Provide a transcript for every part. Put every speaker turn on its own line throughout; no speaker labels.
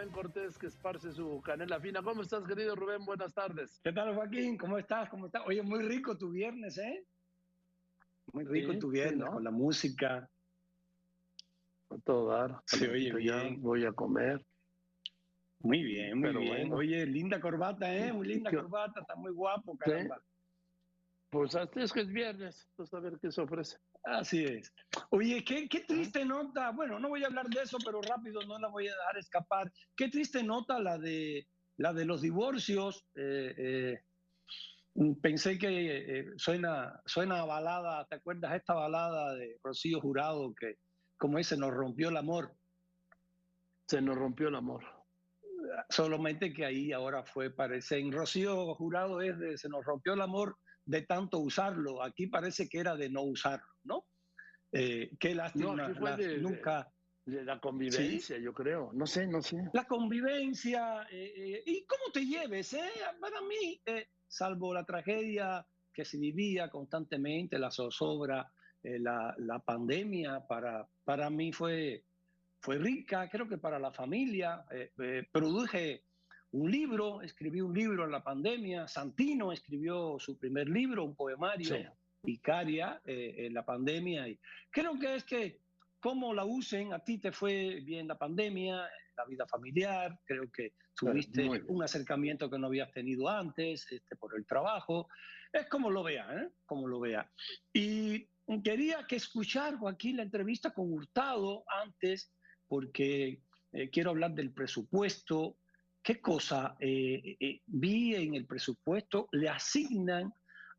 Rubén Cortés que esparce su canela fina. ¿Cómo estás, querido Rubén? Buenas tardes.
¿Qué tal, Joaquín? ¿Cómo estás? ¿Cómo estás? Oye, muy rico tu viernes, ¿eh? Muy rico tu viernes, con la música.
A todo dar.
Sí, oye, bien.
Voy a comer.
Muy bien, muy bien. Oye, linda corbata, ¿eh? Muy linda corbata, está muy guapo, caramba.
Pues hasta es que es viernes, pues a ver qué se ofrece.
Así es. Oye, qué, qué triste nota. Bueno, no voy a hablar de eso, pero rápido no la voy a dejar escapar. Qué triste nota la de la de los divorcios. Eh, eh, pensé que eh, suena, suena a balada, ¿te acuerdas esta balada de Rocío Jurado que como ese nos rompió el amor?
Se nos rompió el amor.
Solamente que ahí ahora fue, parece, en Rocío Jurado es de se nos rompió el amor de tanto usarlo. Aquí parece que era de no usarlo, ¿no? Eh, qué lástima. nunca.
De, la convivencia, yo creo. No sé, no sé.
La convivencia. Eh, eh, ¿Y cómo te lleves? Eh? Para mí, salvo la tragedia que se vivía constantemente, la zozobra, la, la, pandemia, para, para mí fue, fue rica. Creo que para la familia. produje un libro, escribí un libro en la pandemia, Santino escribió su primer libro, un poemario, Icaria, eh, en la pandemia. Y creo que es que cómo la usen, a ti te fue bien la pandemia, la vida familiar, creo que tuviste un acercamiento que no habías tenido antes este, por el trabajo, es como lo vea, ¿eh? como lo vea. Y quería que escuchar, Joaquín, la entrevista con Hurtado antes, porque eh, quiero hablar del presupuesto, ¿Qué cosa? Eh, eh, vi en el presupuesto, le asignan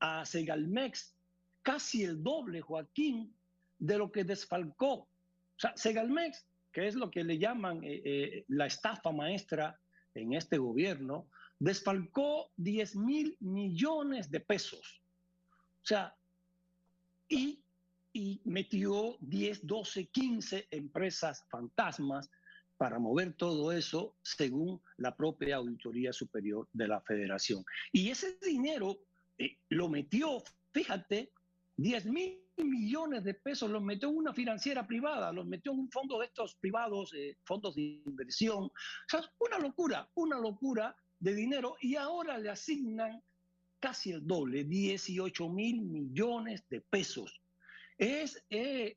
a Segalmex casi el doble, Joaquín, de lo que desfalcó. O sea, Segalmex, que es lo que le llaman eh, la estafa maestra en este gobierno, desfalcó 10 mil millones de pesos. O sea, y, y metió 10, 12, 15 empresas fantasmas para mover todo eso según la propia Auditoría Superior de la Federación. Y ese dinero eh, lo metió, fíjate, 10 mil millones de pesos los metió en una financiera privada, los metió en un fondo de estos privados, eh, fondos de inversión. O sea, una locura, una locura de dinero y ahora le asignan casi el doble, 18 mil millones de pesos. Es, eh,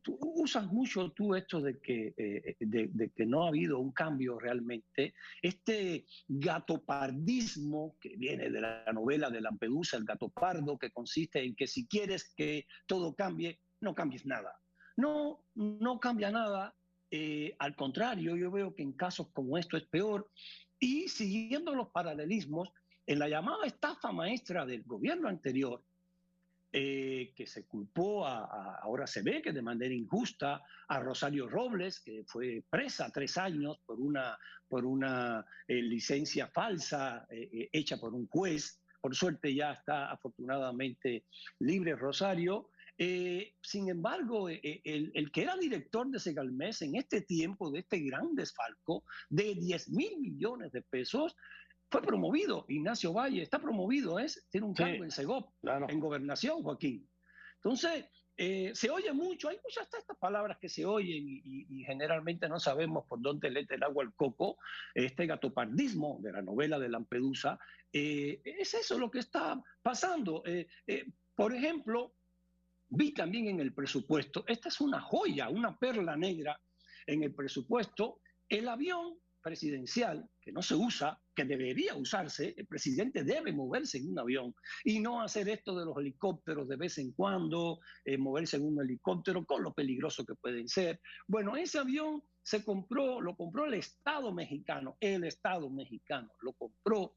tú usas mucho tú esto de que, eh, de, que no ha habido un cambio realmente. Este gatopardismo que viene de la novela de Lampedusa, el gato pardo, que consiste en que si quieres que todo cambie, no cambies nada. No, no cambia nada. Eh, al contrario, yo veo que en casos como esto es peor. Y siguiendo los paralelismos, en la llamada estafa maestra del gobierno anterior, eh, que se culpó, a, ahora se ve que de manera injusta, a Rosario Robles, que fue presa tres años por una, por una eh, licencia falsa eh, hecha por un juez. Por suerte ya está afortunadamente libre Rosario. sin embargo, el, el, que era director de Segalmés en este tiempo de este gran desfalco de 10 mil millones de pesos, fue promovido, Ignacio Valle, está promovido, es, tiene un cargo en Segop, en gobernación, Joaquín. Entonces, eh, se oye mucho, hay muchas estas palabras que se oyen y, generalmente no sabemos por dónde lete el agua al coco, este gatopardismo de la novela de Lampedusa, eh, es eso lo que está pasando. Eh, por ejemplo, vi también en el presupuesto, esta es una joya, una perla negra en el presupuesto, el avión presidencial, que no se usa, que debería usarse, el presidente debe moverse en un avión y no hacer esto de los helicópteros de vez en cuando, eh, moverse en un helicóptero con lo peligroso que pueden ser. Bueno, ese avión se compró, lo compró el Estado mexicano, el Estado mexicano lo compró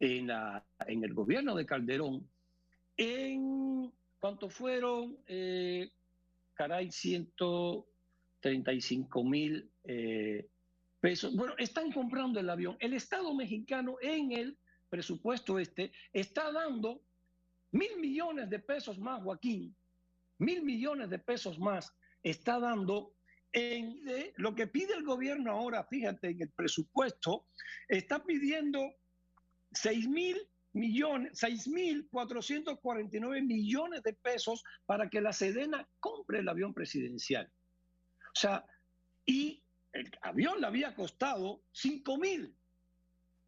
en, la, en el gobierno de Calderón en, ¿cuánto fueron? Eh, caray, 135 mil eh, bueno, están comprando el avión. El Estado mexicano en el presupuesto este está dando mil millones de pesos más, Joaquín, mil millones de pesos más está dando en lo que pide el gobierno ahora, fíjate, en el presupuesto, está pidiendo seis mil millones, seis mil cuatrocientos nueve millones de pesos para que la Sedena compre el avión presidencial. O sea, y el avión le había costado 5 mil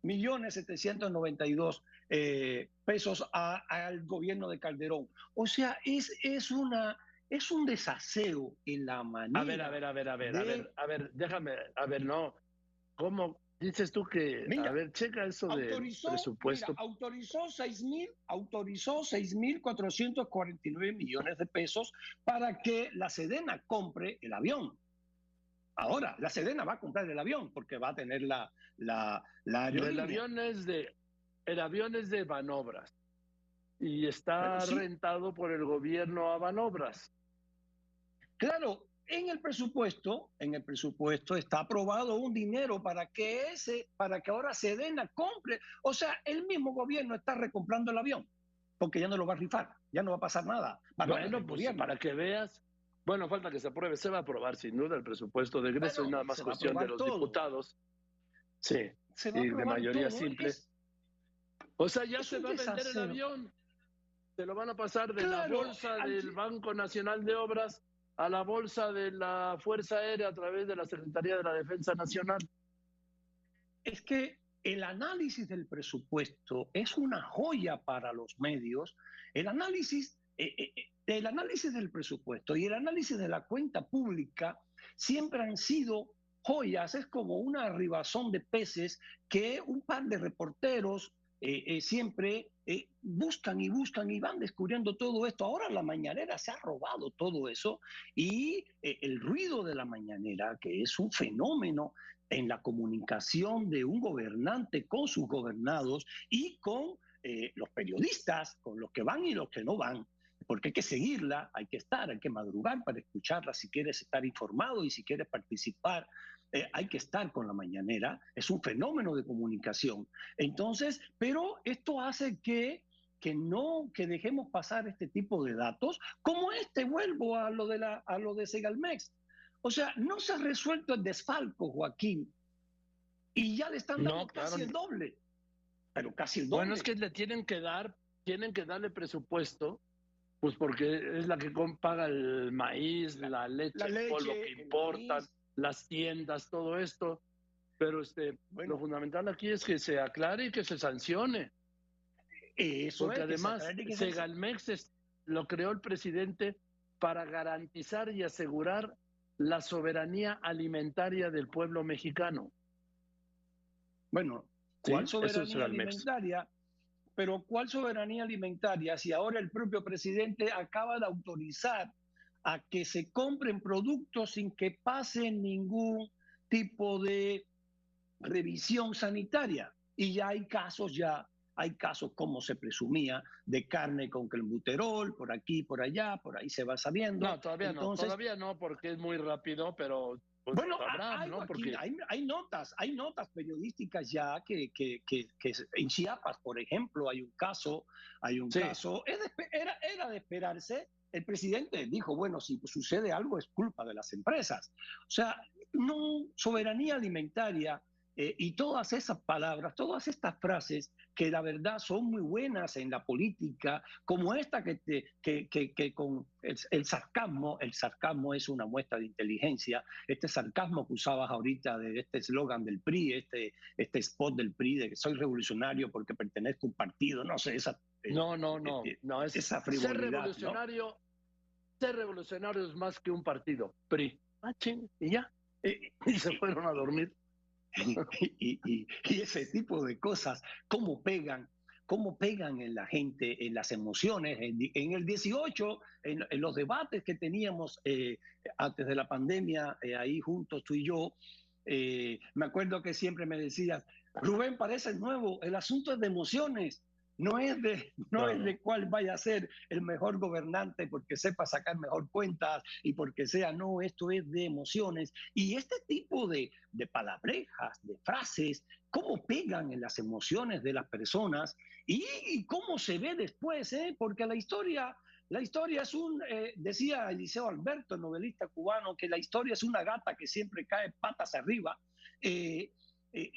millones 792 eh, pesos al gobierno de Calderón. O sea, es, es, una, es un desaseo en la manera.
A ver, a ver, a ver, a ver, a ver, a ver, déjame, a ver, no. ¿Cómo dices tú que, a ver, checa eso de presupuesto?
Mira, autorizó 6 mil, autorizó 6.449 millones de pesos para que la Sedena compre el avión. Ahora, la Sedena va a comprar el avión porque va a tener la, la, la
El avión es de, el avión es de Banobras y está rentado por el gobierno a Banobras.
Claro, en el presupuesto, en el presupuesto está aprobado un dinero para que ese, para que ahora Sedena compre. O sea, el mismo gobierno está recomprando el avión porque ya no lo va a rifar, ya no va a pasar nada.
bueno, pues para que veas bueno, falta que se apruebe. Se va a aprobar sin duda el presupuesto de egreso y nada más cuestión de los diputados. Sí, y de mayoría simple. O sea, ya se va a vender el avión. Se lo van a pasar de la bolsa del Banco Nacional de Obras a la bolsa de la Fuerza Aérea a través de la Secretaría de la Defensa Nacional.
Es que el análisis del presupuesto es una joya para los medios. El análisis eh, eh, eh, el análisis del presupuesto y el análisis de la cuenta pública siempre han sido joyas, es como una ribazón de peces que un par de reporteros siempre buscan y buscan y van descubriendo todo esto. Ahora la mañanera se ha robado todo eso y el ruido de la mañanera, que es un fenómeno en la comunicación de un gobernante con sus gobernados y con los periodistas, con los que van y los que no van, porque hay que seguirla, hay que estar, hay que madrugar para escucharla si quieres estar informado y si quieres participar. Eh, hay que estar con la mañanera, es un fenómeno de comunicación. Entonces, pero esto hace que, que no, que dejemos pasar este tipo de datos, como este, vuelvo a lo de, la, a lo de Segalmex. O sea, no se ha resuelto el desfalco, Joaquín, y ya le están dando casi el doble, pero casi el doble.
Bueno, es que le tienen que dar, tienen que darle presupuesto pues porque es la que paga el maíz, la leche, el polvo que importan, las tiendas, todo esto. Pero este, lo fundamental aquí es que se aclare y que se sancione. Eso porque además Segalmex lo creó el presidente para garantizar y asegurar la soberanía alimentaria del pueblo mexicano.
Bueno, ¿cuál soberanía alimentaria? Pero ¿cuál soberanía alimentaria si ahora el propio presidente acaba de autorizar a que se compren productos sin que pase ningún tipo de revisión sanitaria? Y ya hay casos, ya hay casos como se presumía de carne con clenbuterol, por aquí, por allá, por ahí se va sabiendo.
No, todavía no, todavía no, porque es muy rápido, pero pues,
bueno, hay, notas, hay notas periodísticas ya que, que, que, en Chiapas, por ejemplo, hay un caso, hay un caso, era, era de esperarse. El presidente dijo, bueno, si sucede algo es culpa de las empresas. O sea, no soberanía alimentaria eh, y todas esas palabras, todas estas frases que la verdad son muy buenas en la política, como esta que, que, que, con el, sarcasmo, el sarcasmo es una muestra de inteligencia, este sarcasmo que usabas ahorita de este eslogan del PRI, este, este spot del PRI de que soy revolucionario porque pertenezco a un partido, no sé, esa...
Eh, no, no, no, eh, no es, esa frivolidad. Ser revolucionario, ser revolucionario es más que un partido, PRI. Ah, y ya. y se fueron a dormir.
Y, ese tipo de cosas, cómo pegan, cómo pegan en la gente, en las emociones. En, el 18, en, los debates que teníamos eh, antes de la pandemia, eh, ahí juntos tú y yo, eh, me acuerdo que siempre me decías, Rubén, parece nuevo, el asunto es de emociones. No es, de, no es de cuál vaya a ser el mejor gobernante porque sepa sacar mejor cuentas y porque sea, no, esto es de emociones. Y este tipo de, de palabrejas, de frases, cómo pegan en las emociones de las personas y, cómo se ve después, ¿eh? porque la historia, la historia es un, eh, decía Eliseo Alberto, novelista cubano, que la historia es una gata que siempre cae patas arriba. Eh, eh,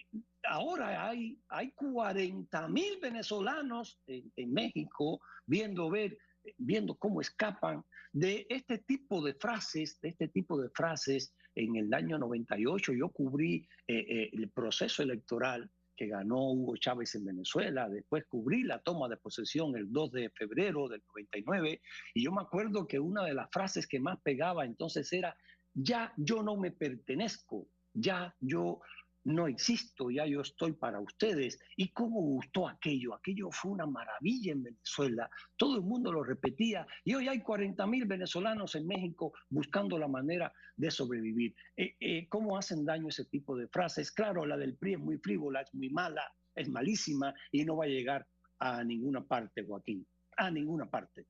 ahora hay, hay 40 mil venezolanos en, México viendo ver viendo cómo escapan de este tipo de frases, de este tipo de frases. En el año 98 yo cubrí eh, eh, el proceso electoral que ganó Hugo Chávez en Venezuela, después cubrí la toma de posesión el 2 de febrero del 99, y yo me acuerdo que una de las frases que más pegaba entonces era, ya yo no me pertenezco, ya yo no existo, ya yo estoy para ustedes. ¿Y cómo gustó aquello? Aquello fue una maravilla en Venezuela. Todo el mundo lo repetía y hoy hay 40 mil venezolanos en México buscando la manera de sobrevivir. Eh, eh, ¿Cómo hacen daño ese tipo de frases? Claro, la del PRI es muy frívola, es muy mala, es malísima y no va a llegar a ninguna parte, Joaquín, a ninguna parte.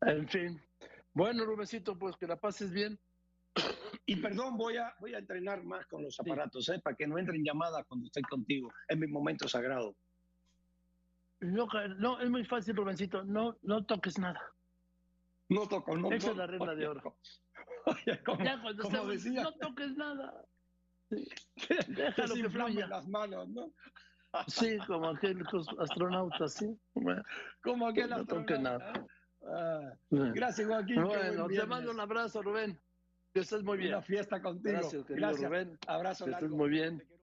En fin. Bueno, Rubecito, pues que la pases bien.
Y perdón, voy a, voy a entrenar más con los aparatos, ¿eh? para que no entren llamadas cuando estoy contigo. Es mi momento sagrado.
No, no, es muy fácil, Rubencito. No, no toques nada.
No toco, no
Esa es la regla de oro. ya cuando decía, no toques nada.
Déjalo que, que las manos, ¿no?
sí, como aquel astronauta, sí.
Como aquel no astronauta. nada. Ah, gracias, Joaquín.
Bueno, te mando un abrazo, Rubén. Que estés muy bien.
Una fiesta contigo.
Gracias, Gracias. Rubén.
Abrazo.
Que estés muy bien.